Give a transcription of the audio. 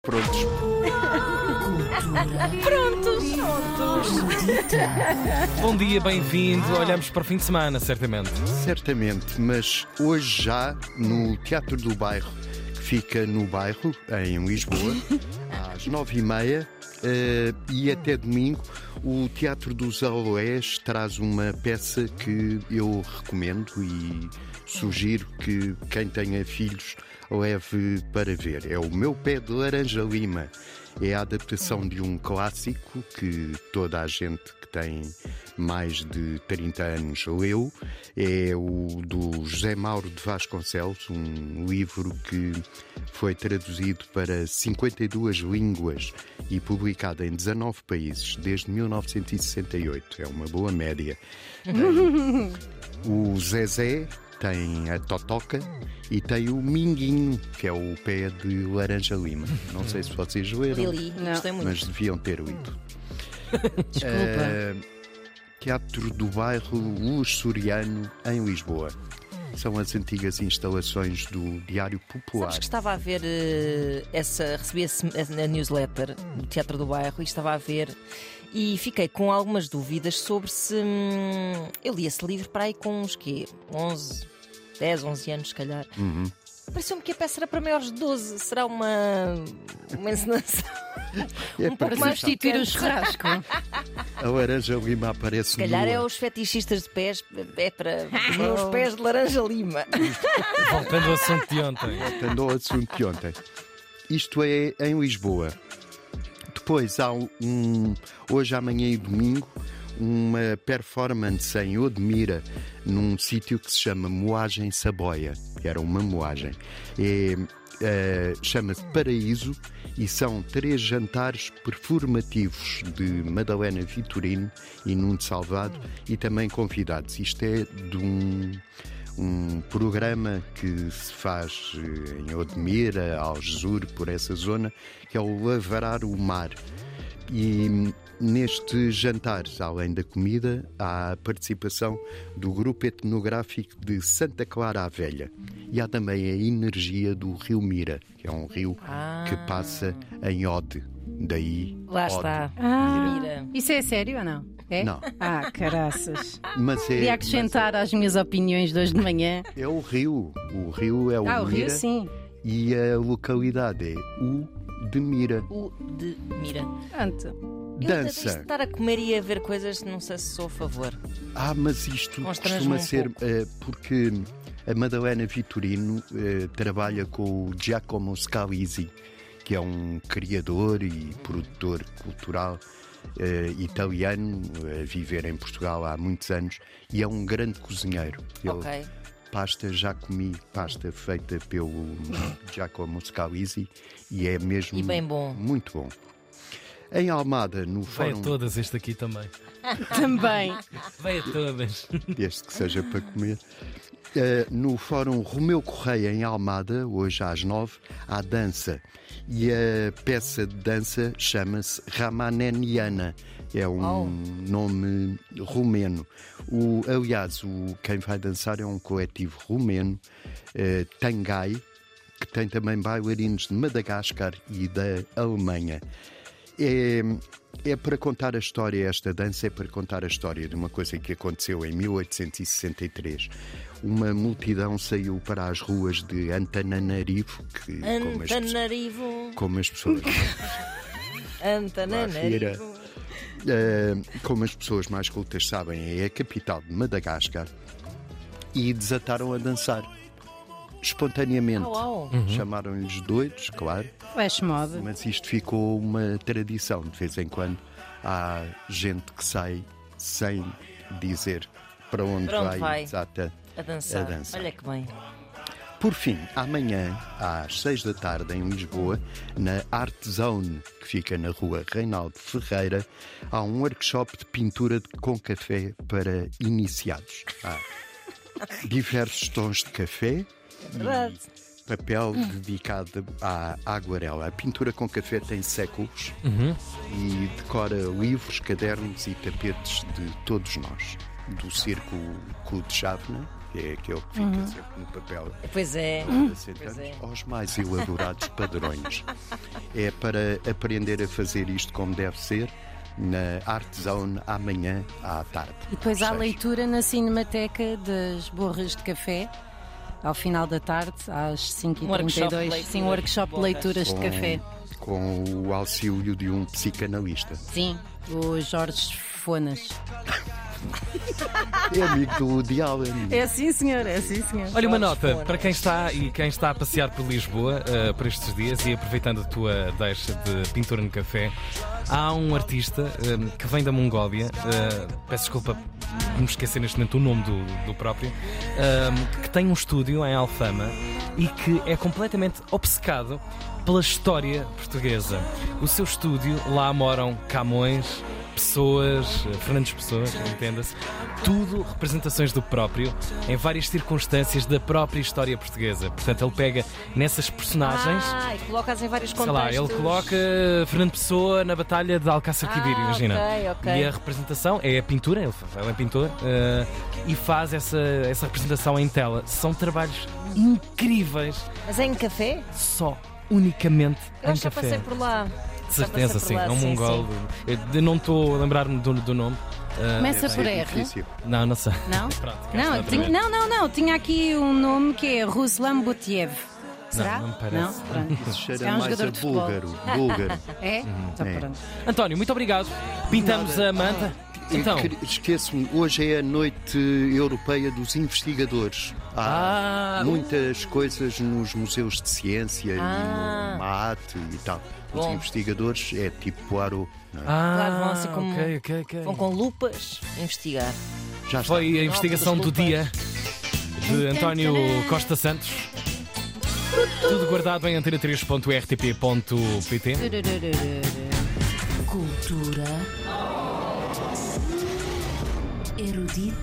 Prontos. Bom dia, bem-vindo. Olhamos para o fim de semana, certamente. Certamente, mas hoje já no Teatro do Bairro, que fica no bairro, em Lisboa, às nove e meia, eh, e até domingo, o Teatro dos Aloés traz uma peça que eu recomendo e sugiro que quem tenha filhos leve para ver. É o Meu Pé de Laranja Lima. É a adaptação de um clássico que toda a gente que tem mais de 30 anos leu. É o do José Mauro de Vasconcelos, um livro que foi traduzido para 52 línguas e publicado em 19 países desde 1968. É uma boa média. O Zezé, tem a Totoca e tem o Minguinho, que é o pé de laranja lima. Não sei se vocês leram, Lili, gostei muito. mas deviam ter lido. Desculpa. Eh, Teatro do Bairro Luz Soriano, em Lisboa. São as antigas instalações do Diário Popular. Sabes que estava a ver eh, essa, recebi a newsletter do Teatro do Bairro e estava a ver e fiquei com algumas dúvidas sobre se hum, eu li esse livro para aí com uns quê? 11, 10, 11 anos, se calhar. Uhum. Pareceu-me que a peça era para maiores de 12. Será uma, uma encenação? É um para pouco mais. Substituir o churrasco. A laranja lima aparece Se calhar nua. é os fetichistas de pés, é para os meus pés de laranja lima. Voltando ao assunto de ontem. Voltando ao assunto de ontem. Isto é em Lisboa. Depois há um, hoje, amanhã e domingo, uma performance em Odmira, num sítio que se chama Moagem Saboia. Era uma moagem. Eh, Chama-se Paraíso e são três jantares performativos de Madalena Vitorino e Nuno Salvado e também convidados. Isto é de um um programa que se faz eh, em Odmira, Algesur, por essa zona, que é o Lavarar o Mar. E nestes jantares, além da comida, há a participação do grupo etnográfico de Santa Clara a Velha. E há também a energia do Rio Mira, que é um rio que passa em Ode. Daí. Lá Ode. está. Ah, Mira. isso é sério ou não? É? Não. Ah, caraças. Mas é, Queria acrescentar às minhas opiniões de hoje de manhã. mas é o rio. O rio é o Ah, o Mira Rio, sim. e a localidade é U de Mira. O de Mira. Pronto. Eu Dança. de estar a comer e a ver coisas, não sei se sou a favor. Ah, mas isto costuma um ser eh, porque a Madalena Vitorino eh, trabalha com o Giacomo Scalisi, que é um criador e produtor cultural eh, italiano, a viver em Portugal há muitos anos, e é um grande cozinheiro. Ele- Ok. Pasta, já comi pasta feita pelo Giacomo Scalisi e é mesmo E bem bom. muito bom. Em Almada, no Vai a fórum, todas este aqui também. Também. Vai a todas. desde que seja para comer. Eh, no Fórum Romeu Correia, em Almada, hoje às nove, há dança. E a peça de dança chama-se Ramaneniana. É um Oh. nome romeno. O, aliás, o, quem vai dançar é um coletivo romeno, eh, Tangai, que tem também bailarinos de Madagascar e da Alemanha. É, é para contar a história, esta dança é para contar a história de uma coisa que aconteceu em 1863. Uma multidão saiu para as ruas de Antananarivo, que como as, pessoas- Antananarivo. como as pessoas Antananarivo. eh, como as pessoas mais cultas sabem, é a capital de Madagascar e desataram a dançar espontaneamente. Au, au. Chamaram-lhes doidos, claro, Flash mob. mas isto ficou uma tradição. De vez em quando há gente que sai sem dizer para onde, Para onde vai, vai. desata. A dançar. A dança. Olha que bem. Por fim, amanhã, às seis da tarde, em Lisboa, na Art Zone, que fica na rua Reinaldo Ferreira, há um workshop de pintura com café para iniciados. Há diversos tons de café e papel dedicado à aguarela. A pintura com café tem séculos e decora livros, cadernos e tapetes de todos nós. Do Circo Cu de Chavna, é aquele que fica sempre no papel. Pois é. 60 Pois anos, é. aos mais elaborados padrões. É para aprender a fazer isto como deve ser na Art Zone amanhã à tarde. E depois há leitura na Cinemateca das Borras de Café. Ao final da tarde, às Um workshop de 5h32. leitura Sim, um workshop de de leituras de Com- café. Com o auxílio de um psicanalista. Sim, o Jorge Fonas. É amigo do Woody Allen. É sim, senhor, é sim, senhor. Olha, uma nota para quem está e quem está a passear por Lisboa eh, por estes dias e aproveitando a tua deixa de pintura no café, há um artista eh, que vem da Mongólia, eh, peço desculpa por me esquecer neste momento o nome do, do próprio, que tem um estúdio em Alfama e que é completamente obcecado pela história portuguesa. O seu estúdio, lá moram Camões, pessoas, Fernandes Pessoas, entenda-se, tudo representações do próprio, em várias circunstâncias da própria história portuguesa. Portanto, ele pega nessas personagens. Ah, e colocas em vários Sei contextos. lá, ele coloca Fernando Pessoa na Batalha de Alcácer Quibir, Ah, imagina. ok, ok. E a representação é a pintura, ele, ele é pintor, eh, e faz essa, essa representação em tela. São trabalhos incríveis, Mas é em café? só, unicamente Eu em já café. passei por lá. De certeza, sim. lá, É um sim, mongol. Eu- eu não estou a lembrar-me do, do nome. Eh, Começa Isso por é R. difícil. Não, não sei. Não? Pronto, Não, outra tinha, não, não, não. Tinha aqui um nome que é Ruslan Butiev. Será? não me parece. Não? Pronto. Isso cheira É um mais a jogador de futebol. búlgaro. búlgaro. É? Então É. António, muito obrigado. Pintamos a manta. Então, E que- Esqueço-me, hoje é a noite europeia dos investigadores. Há Ah, muitas coisas nos museus de ciência Ah. e no MAT e tal. Os Bom. investigadores é tipo Poirot. não é? ah, Claro, vão assim como- ok, ok, ok. Vão com lupas investigar. Já está. Foi a investigação do dia de António Costa Santos. Tudo guardado em antena3.rtp.pt. Cultura erudita.